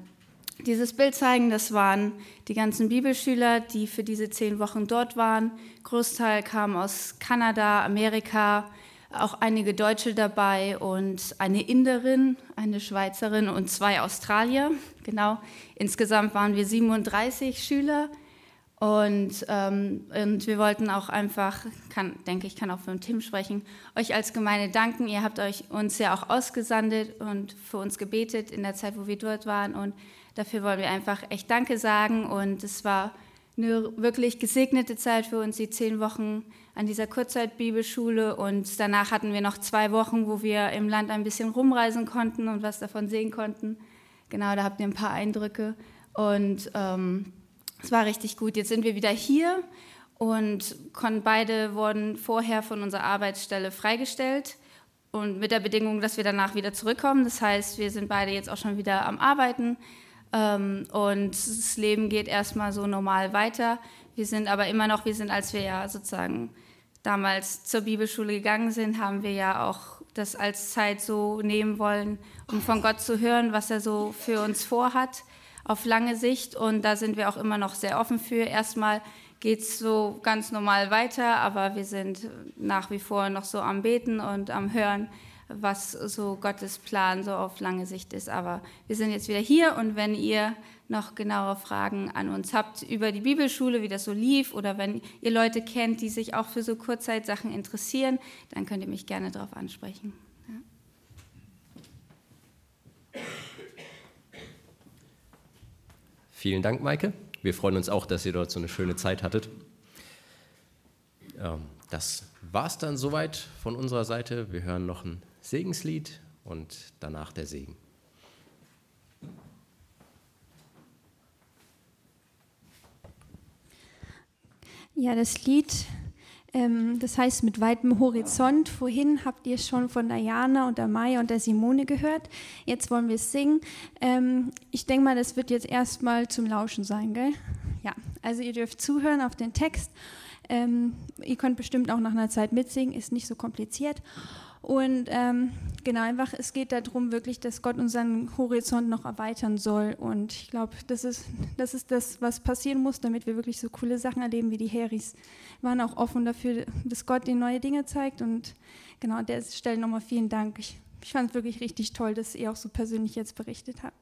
dieses Bild zeigen. Das waren die ganzen Bibelschüler, die für diese zehn Wochen dort waren. Großteil kam aus Kanada, Amerika, auch einige Deutsche dabei und eine Inderin, eine Schweizerin und zwei Australier. Genau, insgesamt waren wir 37 Schüler und, ähm, und wir wollten auch einfach, kann, denke ich, kann auch für Tim sprechen, euch als Gemeinde danken. Ihr habt euch uns ja auch ausgesandet und für uns gebetet in der Zeit, wo wir dort waren und dafür wollen wir einfach echt Danke sagen und es war eine wirklich gesegnete Zeit für uns, die zehn Wochen an dieser Kurzzeitbibelschule. Und danach hatten wir noch zwei Wochen, wo wir im Land ein bisschen rumreisen konnten und was davon sehen konnten. Genau, da habt ihr ein paar Eindrücke. Und ähm, es war richtig gut. Jetzt sind wir wieder hier und beide wurden vorher von unserer Arbeitsstelle freigestellt und mit der Bedingung, dass wir danach wieder zurückkommen. Das heißt, wir sind beide jetzt auch schon wieder am Arbeiten ähm, und das Leben geht erstmal so normal weiter. Wir sind aber immer noch, wir sind, als wir ja sozusagen damals zur Bibelschule gegangen sind, haben wir ja auch das als Zeit so nehmen wollen, um von Gott zu hören, was er so für uns vorhat auf lange Sicht. Und da sind wir auch immer noch sehr offen für. Erstmal geht es so ganz normal weiter, aber wir sind nach wie vor noch so am Beten und am Hören, was so Gottes Plan so auf lange Sicht ist. Aber wir sind jetzt wieder hier und wenn ihr noch genauere Fragen an uns habt über die Bibelschule, wie das so lief, oder wenn ihr Leute kennt, die sich auch für so Kurzzeitsachen interessieren, dann könnt ihr mich gerne darauf ansprechen. Ja. Vielen Dank, Maike. Wir freuen uns auch, dass ihr dort so eine schöne Zeit hattet. Ähm, das war es dann soweit von unserer Seite. Wir hören noch ein Segenslied und danach der Segen. Ja, das Lied, ähm, das heißt mit weitem Horizont. Vorhin habt ihr schon von Diana und der Maya und der Simone gehört. Jetzt wollen wir es singen. Ähm, ich denke mal, das wird jetzt erstmal zum Lauschen sein, gell? Ja, also ihr dürft zuhören auf den Text. Ähm, ihr könnt bestimmt auch nach einer Zeit mitsingen, ist nicht so kompliziert. Und ähm, genau, einfach, es geht darum wirklich, dass Gott unseren Horizont noch erweitern soll. Und ich glaube, das ist, das ist das, was passieren muss, damit wir wirklich so coole Sachen erleben wie die Heris. Wir waren auch offen dafür, dass Gott ihnen neue Dinge zeigt. Und genau an der Stelle nochmal vielen Dank. Ich, ich fand es wirklich richtig toll, dass ihr auch so persönlich jetzt berichtet habt.